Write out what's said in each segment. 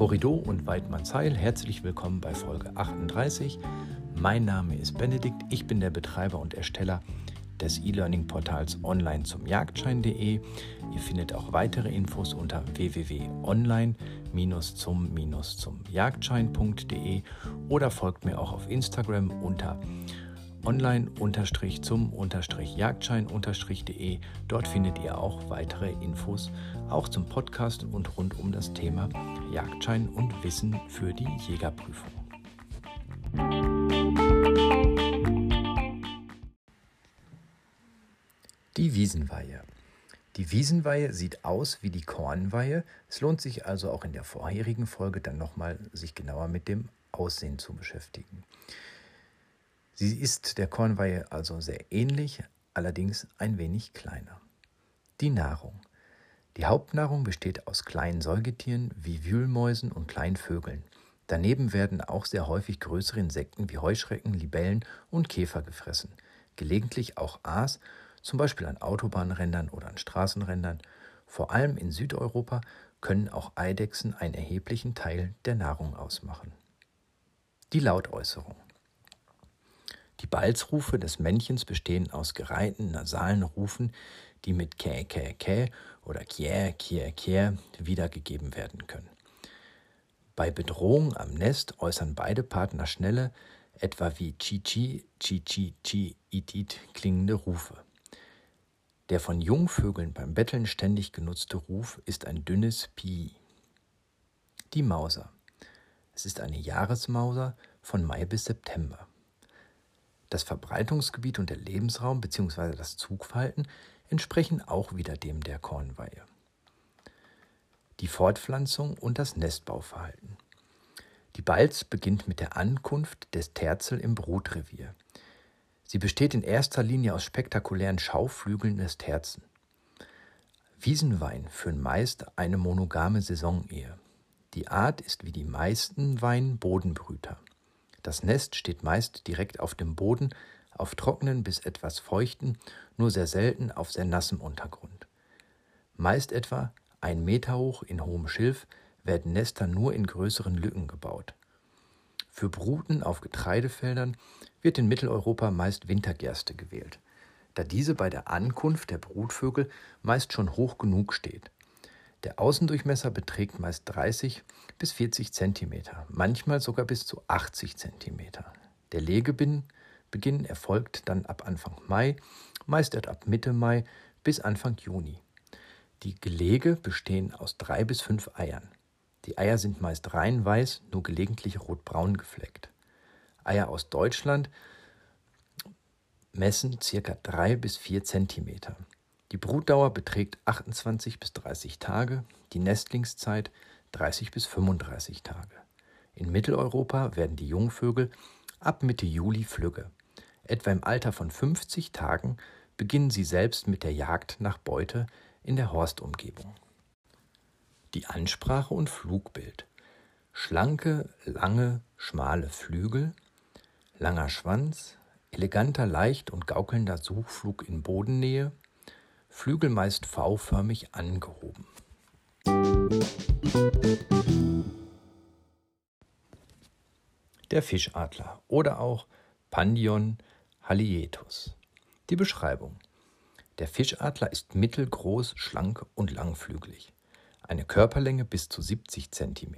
Horrido und Weidmannsheil, herzlich willkommen bei Folge 38. Mein Name ist Benedikt, ich bin der Betreiber und Ersteller des E-Learning-Portals online zum Jagdschein.de. Ihr findet auch weitere Infos unter www.online-zum-zum Jagdschein.de oder folgt mir auch auf Instagram unter online-zum-jagdschein-de. Dort findet ihr auch weitere Infos, auch zum Podcast und rund um das Thema Jagdschein und Wissen für die Jägerprüfung. Die Wiesenweihe. Die Wiesenweihe sieht aus wie die Kornweihe. Es lohnt sich also auch in der vorherigen Folge dann nochmal sich genauer mit dem Aussehen zu beschäftigen. Sie ist der Kornweihe also sehr ähnlich, allerdings ein wenig kleiner. Die Nahrung. Die Hauptnahrung besteht aus kleinen Säugetieren wie Wühlmäusen und kleinen Vögeln. Daneben werden auch sehr häufig größere Insekten wie Heuschrecken, Libellen und Käfer gefressen. Gelegentlich auch Aas, zum Beispiel an Autobahnrändern oder an Straßenrändern. Vor allem in Südeuropa können auch Eidechsen einen erheblichen Teil der Nahrung ausmachen. Die Lautäußerung. Die Balzrufe des Männchens bestehen aus gereihten nasalen Rufen, die mit kä, kä, kä oder kiä, kiä, kiä wiedergegeben werden können. Bei Bedrohung am Nest äußern beide Partner schnelle, etwa wie chi chi, chi chi chi, it it klingende Rufe. Der von Jungvögeln beim Betteln ständig genutzte Ruf ist ein dünnes Pi. Die Mauser. Es ist eine Jahresmauser von Mai bis September. Das Verbreitungsgebiet und der Lebensraum bzw. das Zugverhalten entsprechen auch wieder dem der Kornweihe. Die Fortpflanzung und das Nestbauverhalten. Die Balz beginnt mit der Ankunft des Terzel im Brutrevier. Sie besteht in erster Linie aus spektakulären Schauflügeln des Terzen. Wiesenwein führen meist eine monogame Saisonehe. Die Art ist wie die meisten Wein Bodenbrüter. Das Nest steht meist direkt auf dem Boden, auf trockenen bis etwas feuchten, nur sehr selten auf sehr nassem Untergrund. Meist etwa ein Meter hoch in hohem Schilf werden Nester nur in größeren Lücken gebaut. Für Bruten auf Getreidefeldern wird in Mitteleuropa meist Wintergerste gewählt, da diese bei der Ankunft der Brutvögel meist schon hoch genug steht. Der Außendurchmesser beträgt meist 30 bis 40 cm, manchmal sogar bis zu 80 cm. Der Legebeginn erfolgt dann ab Anfang Mai, meist ab Mitte Mai bis Anfang Juni. Die Gelege bestehen aus drei bis fünf Eiern. Die Eier sind meist rein weiß, nur gelegentlich rotbraun gefleckt. Eier aus Deutschland messen ca. 3 bis 4 cm. Die Brutdauer beträgt 28 bis 30 Tage, die Nestlingszeit 30 bis 35 Tage. In Mitteleuropa werden die Jungvögel ab Mitte Juli flügge. Etwa im Alter von 50 Tagen beginnen sie selbst mit der Jagd nach Beute in der Horstumgebung. Die Ansprache und Flugbild. Schlanke, lange, schmale Flügel, langer Schwanz, eleganter, leicht und gaukelnder Suchflug in Bodennähe, Flügel meist V-förmig angehoben. Der Fischadler oder auch Pandion halietus. Die Beschreibung. Der Fischadler ist mittelgroß, schlank und langflügelig. Eine Körperlänge bis zu 70 cm.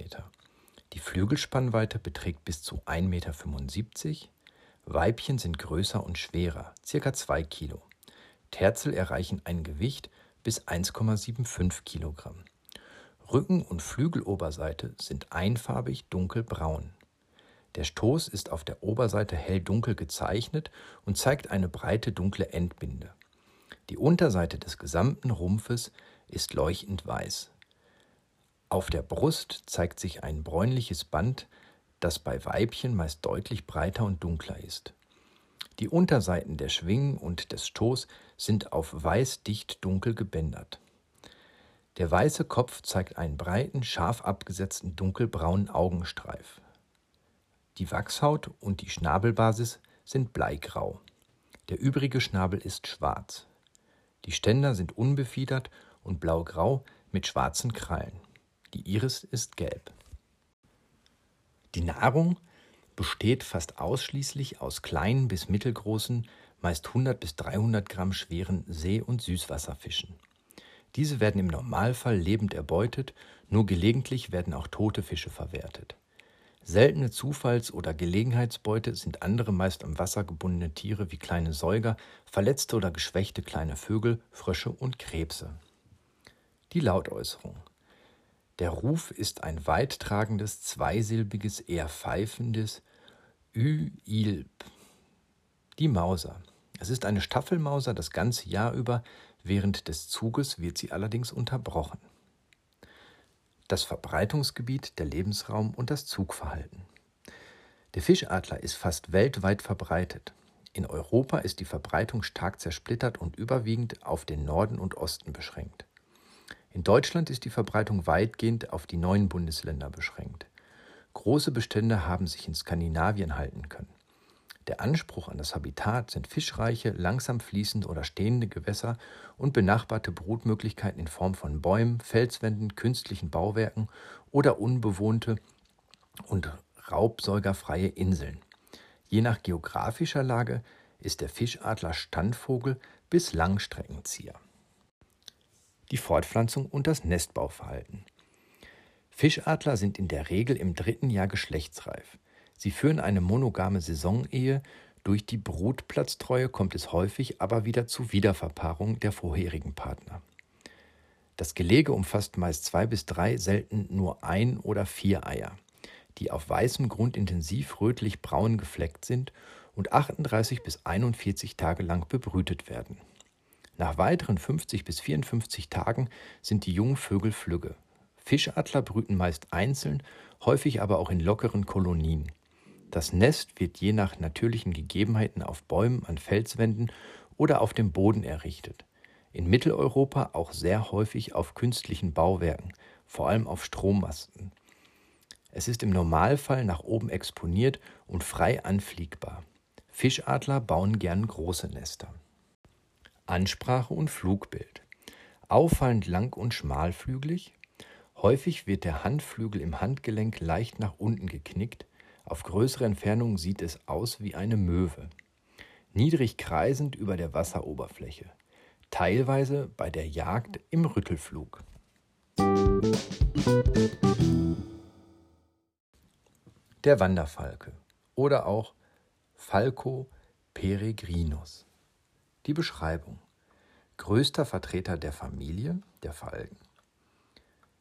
Die Flügelspannweite beträgt bis zu 1,75 Meter. Weibchen sind größer und schwerer, ca. 2 Kilo. Terzel erreichen ein Gewicht bis 1,75 Kilogramm. Rücken- und Flügeloberseite sind einfarbig dunkelbraun. Der Stoß ist auf der Oberseite hell-dunkel gezeichnet und zeigt eine breite dunkle Endbinde. Die Unterseite des gesamten Rumpfes ist leuchtend weiß. Auf der Brust zeigt sich ein bräunliches Band, das bei Weibchen meist deutlich breiter und dunkler ist. Die Unterseiten der Schwingen und des Stoß sind auf weiß dicht dunkel gebändert. Der weiße Kopf zeigt einen breiten, scharf abgesetzten dunkelbraunen Augenstreif. Die Wachshaut und die Schnabelbasis sind bleigrau. Der übrige Schnabel ist schwarz. Die Ständer sind unbefiedert und blaugrau mit schwarzen Krallen. Die Iris ist gelb. Die Nahrung besteht fast ausschließlich aus kleinen bis mittelgroßen, meist 100 bis 300 Gramm schweren See- und Süßwasserfischen. Diese werden im Normalfall lebend erbeutet, nur gelegentlich werden auch tote Fische verwertet. Seltene Zufalls- oder Gelegenheitsbeute sind andere meist am Wasser gebundene Tiere wie kleine Säuger, verletzte oder geschwächte kleine Vögel, Frösche und Krebse. Die Lautäußerung. Der Ruf ist ein weittragendes, zweisilbiges, eher pfeifendes Ü, Ilb. Die Mauser. Es ist eine Staffelmauser das ganze Jahr über, während des Zuges wird sie allerdings unterbrochen das Verbreitungsgebiet, der Lebensraum und das Zugverhalten. Der Fischadler ist fast weltweit verbreitet. In Europa ist die Verbreitung stark zersplittert und überwiegend auf den Norden und Osten beschränkt. In Deutschland ist die Verbreitung weitgehend auf die neuen Bundesländer beschränkt. Große Bestände haben sich in Skandinavien halten können. Der Anspruch an das Habitat sind fischreiche, langsam fließende oder stehende Gewässer und benachbarte Brutmöglichkeiten in Form von Bäumen, Felswänden, künstlichen Bauwerken oder unbewohnte und raubsäugerfreie Inseln. Je nach geografischer Lage ist der Fischadler Standvogel bis Langstreckenzieher. Die Fortpflanzung und das Nestbauverhalten. Fischadler sind in der Regel im dritten Jahr geschlechtsreif. Sie führen eine monogame Saisonehe. Durch die Brutplatztreue kommt es häufig aber wieder zu Wiederverpaarung der vorherigen Partner. Das Gelege umfasst meist zwei bis drei, selten nur ein oder vier Eier, die auf weißem Grund intensiv rötlich-braun gefleckt sind und 38 bis 41 Tage lang bebrütet werden. Nach weiteren 50 bis 54 Tagen sind die jungen Vögel flügge. Fischadler brüten meist einzeln, häufig aber auch in lockeren Kolonien. Das Nest wird je nach natürlichen Gegebenheiten auf Bäumen, an Felswänden oder auf dem Boden errichtet. In Mitteleuropa auch sehr häufig auf künstlichen Bauwerken, vor allem auf Strommasten. Es ist im Normalfall nach oben exponiert und frei anfliegbar. Fischadler bauen gern große Nester. Ansprache und Flugbild. Auffallend lang und schmalflügelig. Häufig wird der Handflügel im Handgelenk leicht nach unten geknickt, auf größere Entfernung sieht es aus wie eine Möwe. Niedrig kreisend über der Wasseroberfläche. Teilweise bei der Jagd im Rüttelflug. Der Wanderfalke oder auch Falco peregrinus. Die Beschreibung. Größter Vertreter der Familie, der Falken.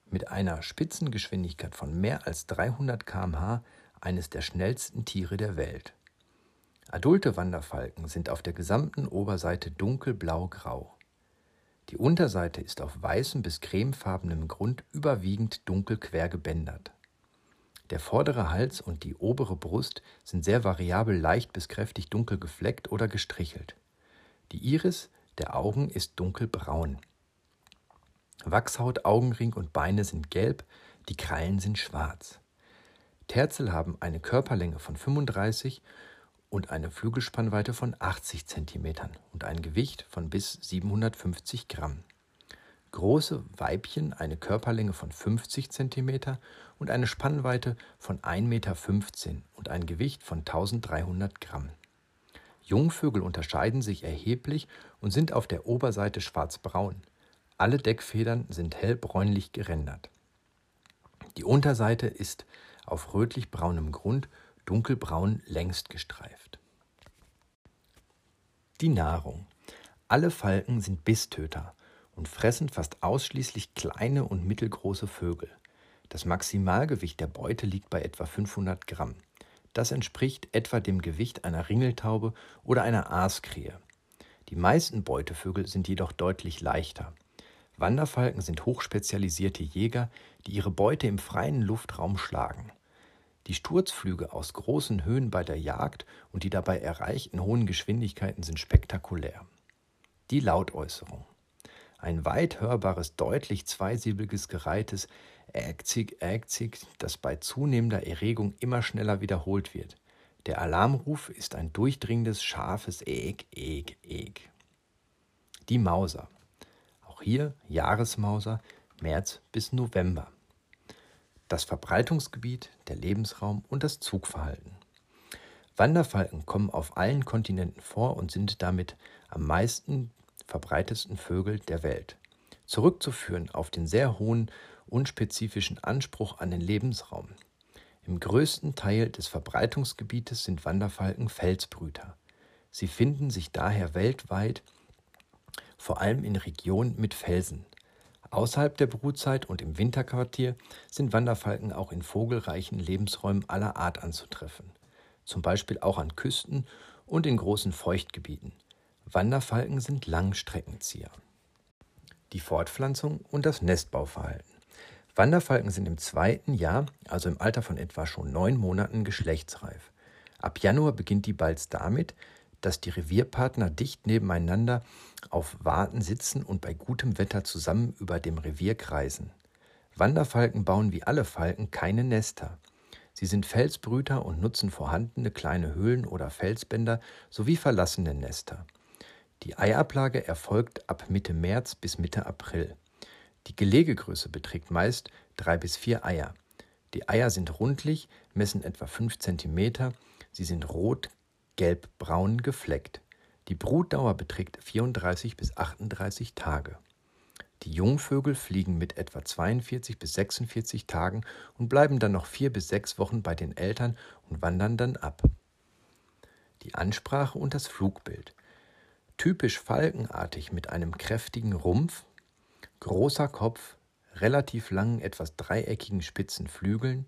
Mit einer Spitzengeschwindigkeit von mehr als 300 km/h eines der schnellsten Tiere der Welt. Adulte Wanderfalken sind auf der gesamten Oberseite dunkelblau-grau. Die Unterseite ist auf weißem bis cremefarbenem Grund überwiegend dunkel quer gebändert. Der vordere Hals und die obere Brust sind sehr variabel leicht bis kräftig dunkel gefleckt oder gestrichelt. Die Iris der Augen ist dunkelbraun. Wachshaut, Augenring und Beine sind gelb, die Krallen sind schwarz. Terzel haben eine Körperlänge von 35 und eine Flügelspannweite von 80 cm und ein Gewicht von bis 750 Gramm. Große Weibchen eine Körperlänge von 50 cm und eine Spannweite von 1,15 Meter und ein Gewicht von 1300 Gramm. Jungvögel unterscheiden sich erheblich und sind auf der Oberseite schwarzbraun. Alle Deckfedern sind hellbräunlich gerändert. Die Unterseite ist auf rötlich-braunem Grund dunkelbraun längst gestreift. Die Nahrung. Alle Falken sind Bisstöter und fressen fast ausschließlich kleine und mittelgroße Vögel. Das Maximalgewicht der Beute liegt bei etwa 500 Gramm. Das entspricht etwa dem Gewicht einer Ringeltaube oder einer Aaskrähe. Die meisten Beutevögel sind jedoch deutlich leichter. Wanderfalken sind hochspezialisierte Jäger, die ihre Beute im freien Luftraum schlagen. Die Sturzflüge aus großen Höhen bei der Jagd und die dabei erreichten hohen Geschwindigkeiten sind spektakulär. Die Lautäußerung. Ein weit hörbares, deutlich zweisilbiges gereihtes Ägzig, Ägzig, das bei zunehmender Erregung immer schneller wiederholt wird. Der Alarmruf ist ein durchdringendes, scharfes Äg, Äg, Äg. Die Mauser. Auch hier Jahresmauser, März bis November. das Verbreitungsgebiet, der Lebensraum und das Zugverhalten. Wanderfalken kommen auf allen Kontinenten vor und sind damit am meisten verbreitetsten Vögel der Welt. Zurückzuführen auf den sehr hohen unspezifischen Anspruch an den Lebensraum. Im größten Teil des Verbreitungsgebietes sind Wanderfalken Felsbrüter. Sie finden sich daher weltweit, vor allem in Regionen mit Felsen. Außerhalb der Brutzeit und im Winterquartier sind Wanderfalken auch in vogelreichen Lebensräumen aller Art anzutreffen zum Beispiel auch an Küsten und in großen Feuchtgebieten. Wanderfalken sind Langstreckenzieher. Die Fortpflanzung und das Nestbauverhalten. Wanderfalken sind im zweiten Jahr, also im Alter von etwa schon neun Monaten, geschlechtsreif. Ab Januar beginnt die Balz damit, dass die Revierpartner dicht nebeneinander auf Warten sitzen und bei gutem Wetter zusammen über dem Revier kreisen. Wanderfalken bauen wie alle Falken keine Nester. Sie sind Felsbrüter und nutzen vorhandene kleine Höhlen oder Felsbänder sowie verlassene Nester. Die Eiablage erfolgt ab Mitte März bis Mitte April. Die Gelegegröße beträgt meist drei bis vier Eier. Die Eier sind rundlich, messen etwa 5 cm. Sie sind rot, gelb, braun gefleckt. Die Brutdauer beträgt 34 bis 38 Tage. Die Jungvögel fliegen mit etwa 42 bis 46 Tagen und bleiben dann noch vier bis sechs Wochen bei den Eltern und wandern dann ab. Die Ansprache und das Flugbild. Typisch falkenartig mit einem kräftigen Rumpf, großer Kopf, relativ langen, etwas dreieckigen spitzen Flügeln,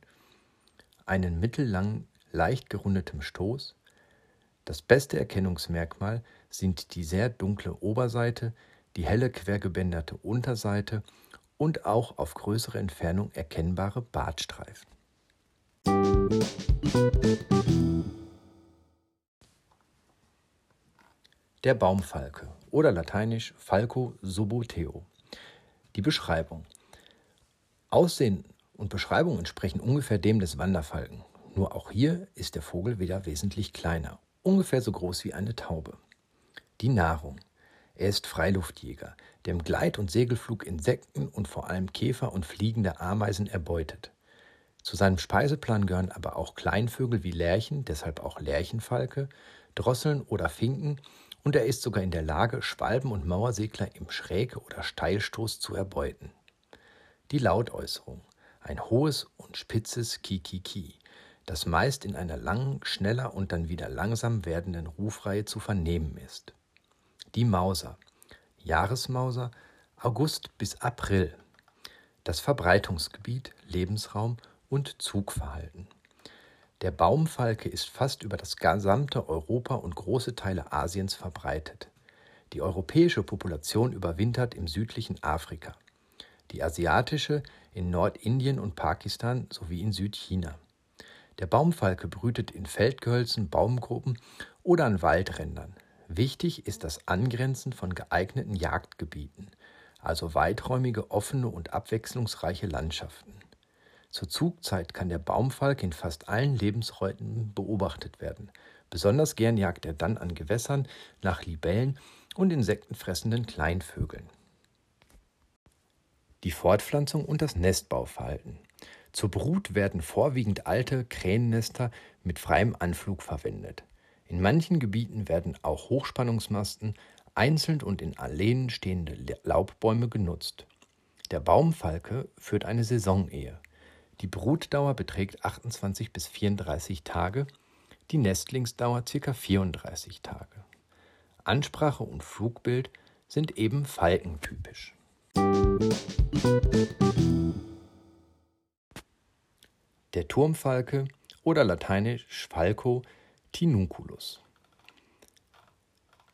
einen mittellangen, leicht gerundetem Stoß. Das beste Erkennungsmerkmal sind die sehr dunkle Oberseite, die helle quergebänderte Unterseite und auch auf größere Entfernung erkennbare Bartstreifen. Der Baumfalke oder lateinisch Falco suboteo. Die Beschreibung. Aussehen und Beschreibung entsprechen ungefähr dem des Wanderfalken. Nur auch hier ist der Vogel wieder wesentlich kleiner, ungefähr so groß wie eine Taube. Die Nahrung. Er ist Freiluftjäger, der im Gleit- und Segelflug Insekten und vor allem Käfer und fliegende Ameisen erbeutet. Zu seinem Speiseplan gehören aber auch Kleinvögel wie Lerchen, deshalb auch Lerchenfalke, Drosseln oder Finken und er ist sogar in der Lage, Schwalben und Mauersegler im Schräg- oder Steilstoß zu erbeuten. Die Lautäußerung. Ein hohes und spitzes Ki-Ki-Ki, das meist in einer langen, schneller und dann wieder langsam werdenden Rufreihe zu vernehmen ist. Die Mauser. Jahresmauser August bis April. Das Verbreitungsgebiet, Lebensraum und Zugverhalten. Der Baumfalke ist fast über das gesamte Europa und große Teile Asiens verbreitet. Die europäische Population überwintert im südlichen Afrika, die asiatische in Nordindien und Pakistan sowie in Südchina. Der Baumfalke brütet in Feldgehölzen, Baumgruppen oder an Waldrändern. Wichtig ist das Angrenzen von geeigneten Jagdgebieten, also weiträumige, offene und abwechslungsreiche Landschaften. Zur Zugzeit kann der Baumfalk in fast allen Lebensräumen beobachtet werden. Besonders gern jagt er dann an Gewässern nach Libellen und insektenfressenden Kleinvögeln. Die Fortpflanzung und das Nestbauverhalten. Zur Brut werden vorwiegend alte Krähennester mit freiem Anflug verwendet. In manchen Gebieten werden auch Hochspannungsmasten, einzeln und in Alleen stehende Laubbäume genutzt. Der Baumfalke führt eine Saisonehe. Die Brutdauer beträgt 28 bis 34 Tage, die Nestlingsdauer ca. 34 Tage. Ansprache und Flugbild sind eben falkentypisch. Der Turmfalke oder lateinisch Falco Tinunculus.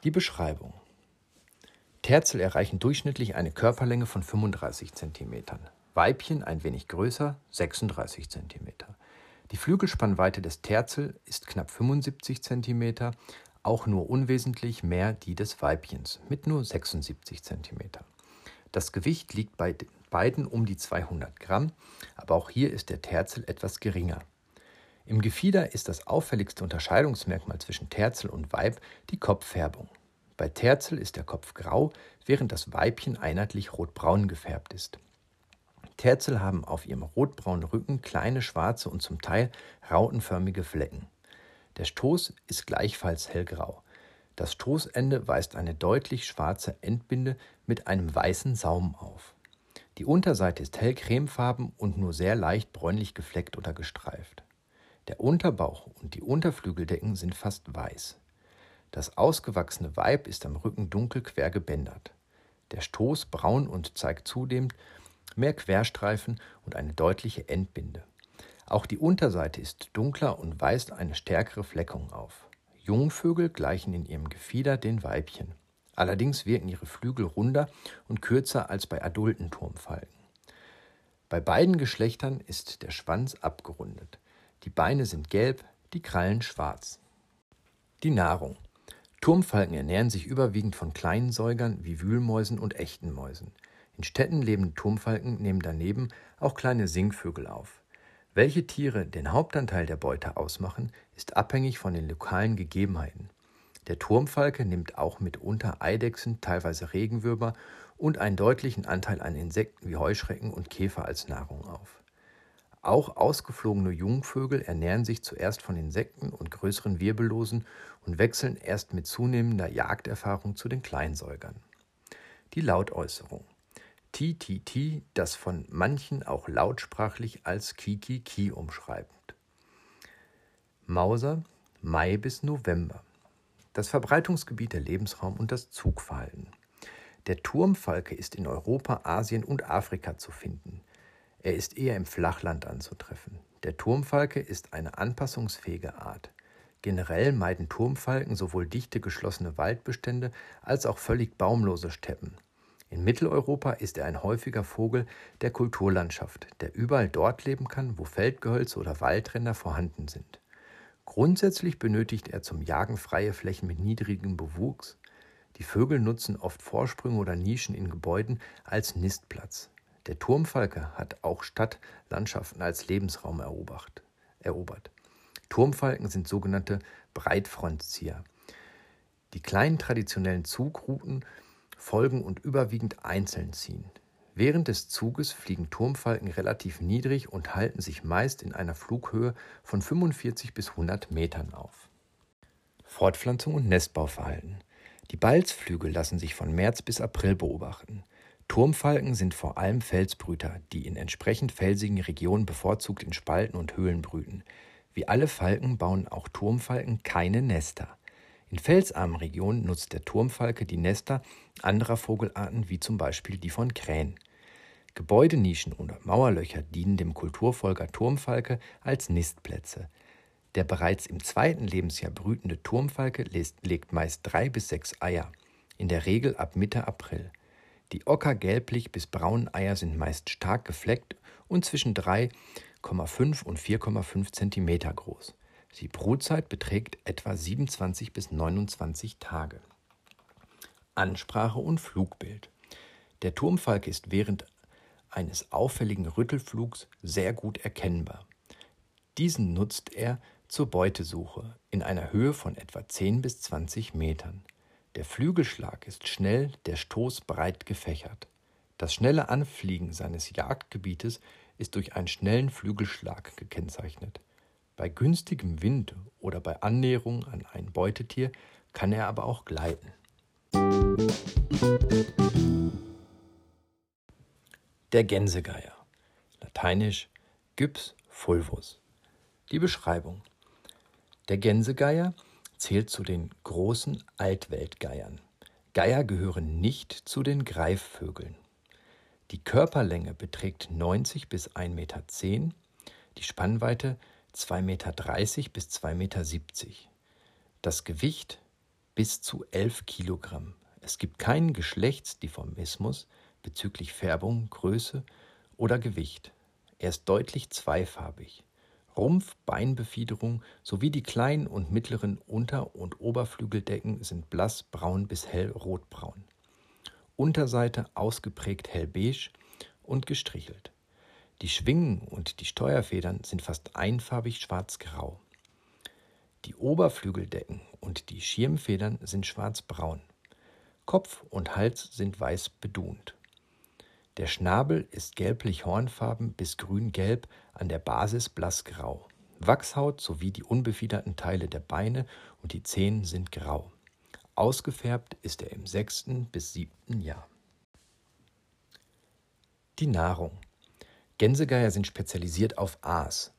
Die Beschreibung. Terzel erreichen durchschnittlich eine Körperlänge von 35 cm, Weibchen ein wenig größer, 36 cm. Die Flügelspannweite des Terzel ist knapp 75 cm, auch nur unwesentlich mehr die des Weibchens mit nur 76 cm. Das Gewicht liegt bei beiden um die 200 Gramm, aber auch hier ist der Terzel etwas geringer. Im Gefieder ist das auffälligste Unterscheidungsmerkmal zwischen Terzel und Weib die Kopffärbung. Bei Terzel ist der Kopf grau, während das Weibchen einheitlich rotbraun gefärbt ist. Terzel haben auf ihrem rotbraunen Rücken kleine schwarze und zum Teil rautenförmige Flecken. Der Stoß ist gleichfalls hellgrau. Das Stoßende weist eine deutlich schwarze Endbinde mit einem weißen Saum auf. Die Unterseite ist hell cremefarben und nur sehr leicht bräunlich gefleckt oder gestreift. Der Unterbauch und die Unterflügeldecken sind fast weiß. Das ausgewachsene Weib ist am Rücken dunkel quer gebändert. Der Stoß braun und zeigt zudem mehr Querstreifen und eine deutliche Endbinde. Auch die Unterseite ist dunkler und weist eine stärkere Fleckung auf. Jungvögel gleichen in ihrem Gefieder den Weibchen. Allerdings wirken ihre Flügel runder und kürzer als bei adulten Turmfalken. Bei beiden Geschlechtern ist der Schwanz abgerundet. Die Beine sind gelb, die Krallen schwarz. Die Nahrung. Turmfalken ernähren sich überwiegend von kleinen Säugern wie Wühlmäusen und echten Mäusen. In Städten lebende Turmfalken nehmen daneben auch kleine Singvögel auf. Welche Tiere den Hauptanteil der Beute ausmachen, ist abhängig von den lokalen Gegebenheiten. Der Turmfalke nimmt auch mitunter Eidechsen, teilweise Regenwürmer und einen deutlichen Anteil an Insekten wie Heuschrecken und Käfer als Nahrung auf. Auch ausgeflogene Jungvögel ernähren sich zuerst von Insekten und größeren Wirbellosen und wechseln erst mit zunehmender Jagderfahrung zu den Kleinsäugern. Die Lautäußerung. Ti, ti, ti, das von manchen auch lautsprachlich als Kiki, ki umschreibt. Mauser, Mai bis November. Das Verbreitungsgebiet, der Lebensraum und das Zugverhalten. Der Turmfalke ist in Europa, Asien und Afrika zu finden. Er ist eher im Flachland anzutreffen. Der Turmfalke ist eine anpassungsfähige Art. Generell meiden Turmfalken sowohl dichte geschlossene Waldbestände als auch völlig baumlose Steppen. In Mitteleuropa ist er ein häufiger Vogel der Kulturlandschaft, der überall dort leben kann, wo Feldgehölze oder Waldränder vorhanden sind. Grundsätzlich benötigt er zum Jagen freie Flächen mit niedrigem Bewuchs. Die Vögel nutzen oft Vorsprünge oder Nischen in Gebäuden als Nistplatz. Der Turmfalke hat auch Stadtlandschaften als Lebensraum erobert. Turmfalken sind sogenannte Breitfrontzieher. Die kleinen traditionellen Zugrouten folgen und überwiegend einzeln ziehen. Während des Zuges fliegen Turmfalken relativ niedrig und halten sich meist in einer Flughöhe von 45 bis 100 Metern auf. Fortpflanzung und Nestbauverhalten. Die Balzflügel lassen sich von März bis April beobachten. Turmfalken sind vor allem Felsbrüter, die in entsprechend felsigen Regionen bevorzugt in Spalten und Höhlen brüten. Wie alle Falken bauen auch Turmfalken keine Nester. In felsarmen Regionen nutzt der Turmfalke die Nester anderer Vogelarten wie zum Beispiel die von Krähen. Gebäudenischen oder Mauerlöcher dienen dem Kulturfolger Turmfalke als Nistplätze. Der bereits im zweiten Lebensjahr brütende Turmfalke legt meist drei bis sechs Eier, in der Regel ab Mitte April. Die ockergelblich bis braunen Eier sind meist stark gefleckt und zwischen 3,5 und 4,5 cm groß. Die Brutzeit beträgt etwa 27 bis 29 Tage. Ansprache und Flugbild. Der Turmfalk ist während eines auffälligen Rüttelflugs sehr gut erkennbar. Diesen nutzt er zur Beutesuche in einer Höhe von etwa 10 bis 20 Metern. Der Flügelschlag ist schnell, der Stoß breit gefächert. Das schnelle Anfliegen seines Jagdgebietes ist durch einen schnellen Flügelschlag gekennzeichnet. Bei günstigem Wind oder bei Annäherung an ein Beutetier kann er aber auch gleiten. Der Gänsegeier. Lateinisch Gyps fulvus. Die Beschreibung. Der Gänsegeier zählt zu den großen Altweltgeiern. Geier gehören nicht zu den Greifvögeln. Die Körperlänge beträgt 90 bis 1,10 Meter, die Spannweite 2,30 Meter bis 2,70 Meter. Das Gewicht bis zu 11 Kilogramm. Es gibt keinen Geschlechtsdifformismus bezüglich Färbung, Größe oder Gewicht. Er ist deutlich zweifarbig. Rumpf, Beinbefiederung sowie die kleinen und mittleren Unter- und Oberflügeldecken sind blass braun bis hell rotbraun. Unterseite ausgeprägt hellbeige und gestrichelt. Die Schwingen und die Steuerfedern sind fast einfarbig schwarz-grau. Die Oberflügeldecken und die Schirmfedern sind schwarzbraun. Kopf und Hals sind weiß bedunt. Der Schnabel ist gelblich-hornfarben bis grün-gelb, an der Basis blassgrau. Wachshaut sowie die unbefiederten Teile der Beine und die Zehen sind grau. Ausgefärbt ist er im sechsten bis siebten Jahr. Die Nahrung. Gänsegeier sind spezialisiert auf Aas.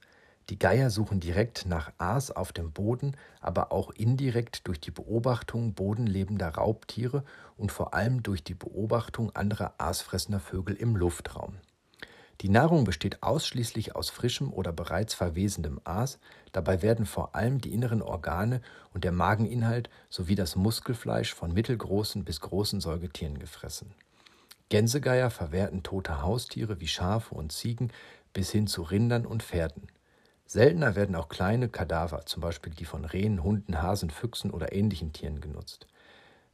Die Geier suchen direkt nach Aas auf dem Boden, aber auch indirekt durch die Beobachtung bodenlebender Raubtiere und vor allem durch die Beobachtung anderer aasfressender Vögel im Luftraum. Die Nahrung besteht ausschließlich aus frischem oder bereits verwesendem Aas, dabei werden vor allem die inneren Organe und der Mageninhalt sowie das Muskelfleisch von mittelgroßen bis großen Säugetieren gefressen. Gänsegeier verwerten tote Haustiere wie Schafe und Ziegen bis hin zu Rindern und Pferden. Seltener werden auch kleine Kadaver, zum Beispiel die von Rehen, Hunden, Hasen, Füchsen oder ähnlichen Tieren genutzt.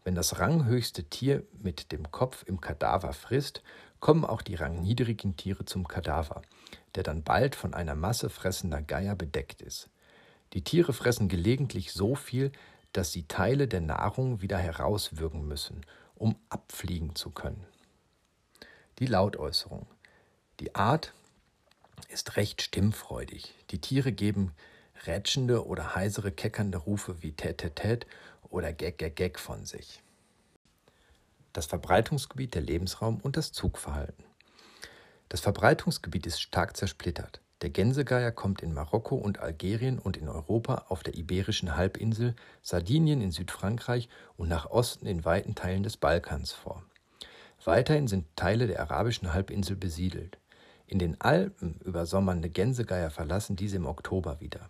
Wenn das ranghöchste Tier mit dem Kopf im Kadaver frisst, kommen auch die rangniedrigen Tiere zum Kadaver, der dann bald von einer Masse fressender Geier bedeckt ist. Die Tiere fressen gelegentlich so viel, dass sie Teile der Nahrung wieder herauswürgen müssen, um abfliegen zu können. Die Lautäußerung. Die Art ist recht stimmfreudig. Die Tiere geben rätschende oder heisere keckernde Rufe wie tät tät tät oder geg von sich. Das Verbreitungsgebiet, der Lebensraum und das Zugverhalten. Das Verbreitungsgebiet ist stark zersplittert. Der Gänsegeier kommt in Marokko und Algerien und in Europa auf der Iberischen Halbinsel, Sardinien in Südfrankreich und nach Osten in weiten Teilen des Balkans vor. Weiterhin sind Teile der arabischen Halbinsel besiedelt. In den Alpen übersommernde Gänsegeier verlassen diese im Oktober wieder.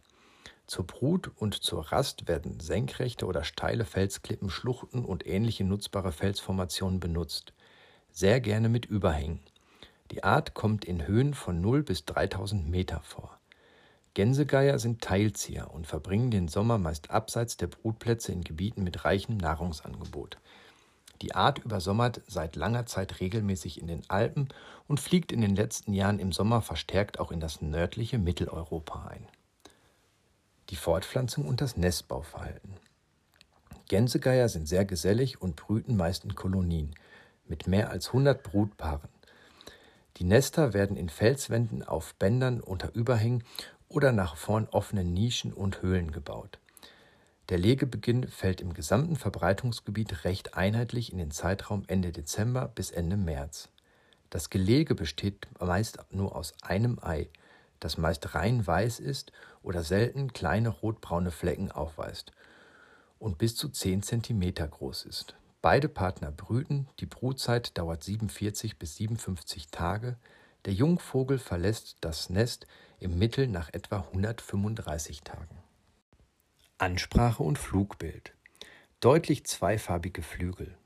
Zur Brut und zur Rast werden senkrechte oder steile Felsklippen, Schluchten und ähnliche nutzbare Felsformationen benutzt. Sehr gerne mit Überhängen. Die Art kommt in Höhen von 0 bis 3000 Meter vor. Gänsegeier sind Teilzieher und verbringen den Sommer meist abseits der Brutplätze in Gebieten mit reichem Nahrungsangebot. Die Art übersommert seit langer Zeit regelmäßig in den Alpen und fliegt in den letzten Jahren im Sommer verstärkt auch in das nördliche Mitteleuropa ein. Die Fortpflanzung und das Nestbauverhalten. Gänsegeier sind sehr gesellig und brüten meist in Kolonien mit mehr als 100 Brutpaaren. Die Nester werden in Felswänden auf Bändern unter Überhängen oder nach vorn offenen Nischen und Höhlen gebaut. Der Legebeginn fällt im gesamten Verbreitungsgebiet recht einheitlich in den Zeitraum Ende Dezember bis Ende März. Das Gelege besteht meist nur aus einem Ei, das meist rein weiß ist oder selten kleine rotbraune Flecken aufweist und bis zu 10 cm groß ist. Beide Partner brüten, die Brutzeit dauert 47 bis 57 Tage. Der Jungvogel verlässt das Nest im Mittel nach etwa 135 Tagen. Ansprache und Flugbild. Deutlich zweifarbige Flügel.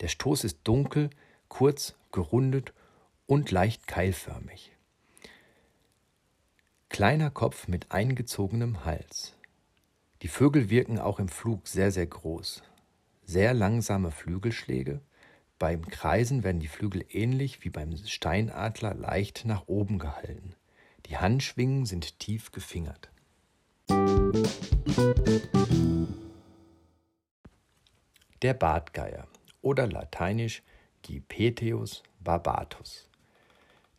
Der Stoß ist dunkel, kurz, gerundet und leicht keilförmig. Kleiner Kopf mit eingezogenem Hals. Die Vögel wirken auch im Flug sehr, sehr groß. Sehr langsame Flügelschläge. Beim Kreisen werden die Flügel ähnlich wie beim Steinadler leicht nach oben gehalten. Die Handschwingen sind tief gefingert. Der Bartgeier oder lateinisch Gypaeteus barbatus.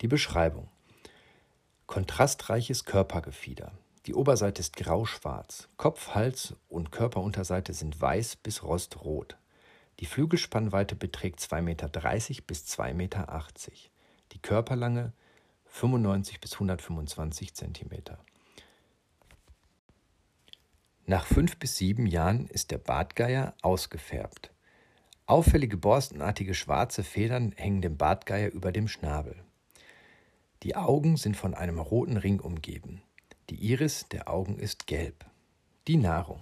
Die Beschreibung. Kontrastreiches Körpergefieder. Die Oberseite ist grauschwarz. Kopf, Hals und Körperunterseite sind weiß bis rostrot. Die Flügelspannweite beträgt 2,30 Meter bis 2,80 Meter. Die Körperlange 95 bis 125 Zentimeter. Nach fünf bis sieben Jahren ist der Bartgeier ausgefärbt. Auffällige borstenartige schwarze Federn hängen dem Bartgeier über dem Schnabel. Die Augen sind von einem roten Ring umgeben. Die Iris der Augen ist gelb. Die Nahrung.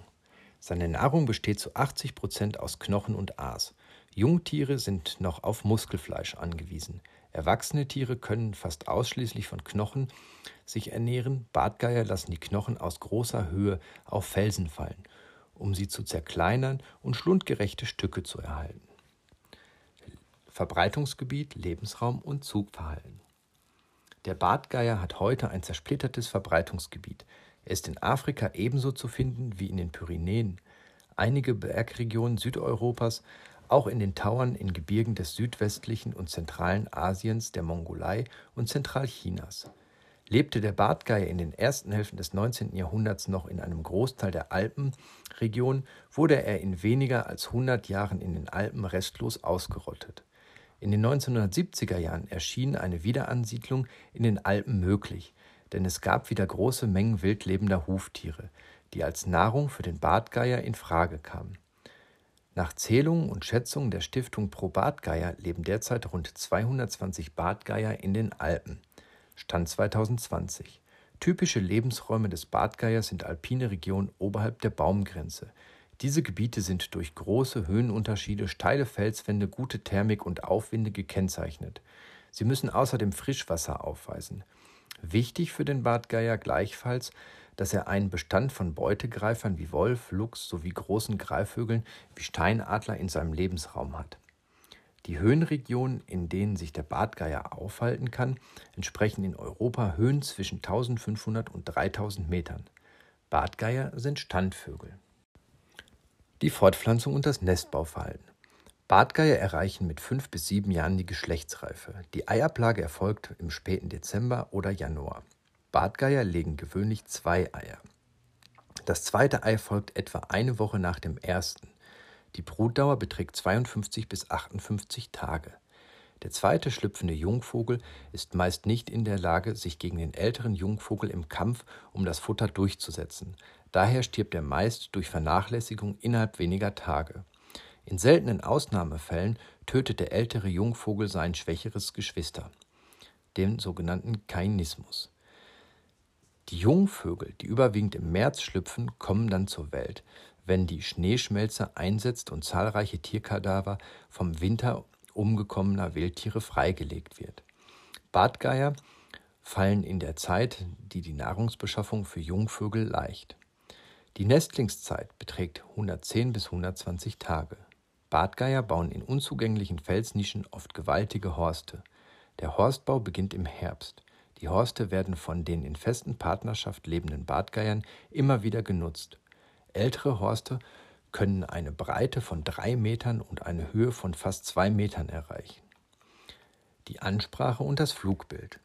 Seine Nahrung besteht zu 80 Prozent aus Knochen und Aas. Jungtiere sind noch auf Muskelfleisch angewiesen. Erwachsene Tiere können fast ausschließlich von Knochen sich ernähren. Bartgeier lassen die Knochen aus großer Höhe auf Felsen fallen, um sie zu zerkleinern und schlundgerechte Stücke zu erhalten. Verbreitungsgebiet, Lebensraum und Zugverhalten. Der Bartgeier hat heute ein zersplittertes Verbreitungsgebiet. Er ist in Afrika ebenso zu finden wie in den Pyrenäen. Einige Bergregionen Südeuropas auch in den Tauern in Gebirgen des südwestlichen und zentralen Asiens, der Mongolei und Zentralchinas. Lebte der Bartgeier in den ersten Hälften des 19. Jahrhunderts noch in einem Großteil der Alpenregion, wurde er in weniger als 100 Jahren in den Alpen restlos ausgerottet. In den 1970er Jahren erschien eine Wiederansiedlung in den Alpen möglich, denn es gab wieder große Mengen wildlebender Huftiere, die als Nahrung für den Bartgeier in Frage kamen. Nach Zählungen und Schätzungen der Stiftung Pro Bartgeier leben derzeit rund 220 Bartgeier in den Alpen. Stand 2020. Typische Lebensräume des Bartgeiers sind alpine Regionen oberhalb der Baumgrenze. Diese Gebiete sind durch große Höhenunterschiede, steile Felswände, gute Thermik und Aufwinde gekennzeichnet. Sie müssen außerdem Frischwasser aufweisen. Wichtig für den Bartgeier gleichfalls dass er einen Bestand von Beutegreifern wie Wolf, Luchs sowie großen Greifvögeln wie Steinadler in seinem Lebensraum hat. Die Höhenregionen, in denen sich der Bartgeier aufhalten kann, entsprechen in Europa Höhen zwischen 1500 und 3000 Metern. Bartgeier sind Standvögel. Die Fortpflanzung und das Nestbauverhalten. Bartgeier erreichen mit fünf bis sieben Jahren die Geschlechtsreife. Die Eierplage erfolgt im späten Dezember oder Januar. Bartgeier legen gewöhnlich zwei Eier. Das zweite Ei folgt etwa eine Woche nach dem ersten. Die Brutdauer beträgt 52 bis 58 Tage. Der zweite schlüpfende Jungvogel ist meist nicht in der Lage, sich gegen den älteren Jungvogel im Kampf um das Futter durchzusetzen. Daher stirbt er meist durch Vernachlässigung innerhalb weniger Tage. In seltenen Ausnahmefällen tötet der ältere Jungvogel sein schwächeres Geschwister, den sogenannten Kainismus. Die Jungvögel, die überwiegend im März schlüpfen, kommen dann zur Welt, wenn die Schneeschmelze einsetzt und zahlreiche Tierkadaver vom Winter umgekommener Wildtiere freigelegt wird. Bartgeier fallen in der Zeit, die die Nahrungsbeschaffung für Jungvögel leicht. Die Nestlingszeit beträgt 110 bis 120 Tage. Bartgeier bauen in unzugänglichen Felsnischen oft gewaltige Horste. Der Horstbau beginnt im Herbst. Die Horste werden von den in festen Partnerschaft lebenden Bartgeiern immer wieder genutzt. Ältere Horste können eine Breite von drei Metern und eine Höhe von fast zwei Metern erreichen. Die Ansprache und das Flugbild.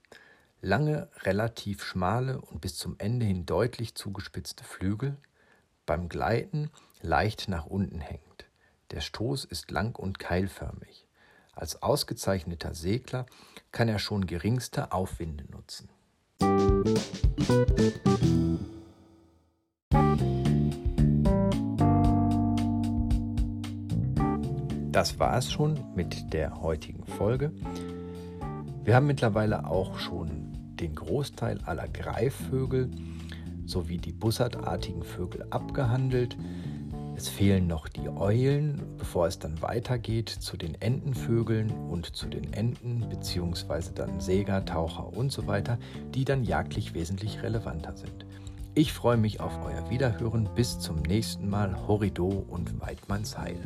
Lange, relativ schmale und bis zum Ende hin deutlich zugespitzte Flügel, beim Gleiten leicht nach unten hängend. Der Stoß ist lang und keilförmig. Als ausgezeichneter Segler kann er schon geringste Aufwinde nutzen. Das war es schon mit der heutigen Folge. Wir haben mittlerweile auch schon den Großteil aller Greifvögel sowie die bussardartigen Vögel abgehandelt. Es fehlen noch die Eulen, bevor es dann weitergeht zu den Entenvögeln und zu den Enten, beziehungsweise dann Säger, Taucher und so weiter, die dann jagdlich wesentlich relevanter sind. Ich freue mich auf euer Wiederhören. Bis zum nächsten Mal. Horido und Weidmanns Heil.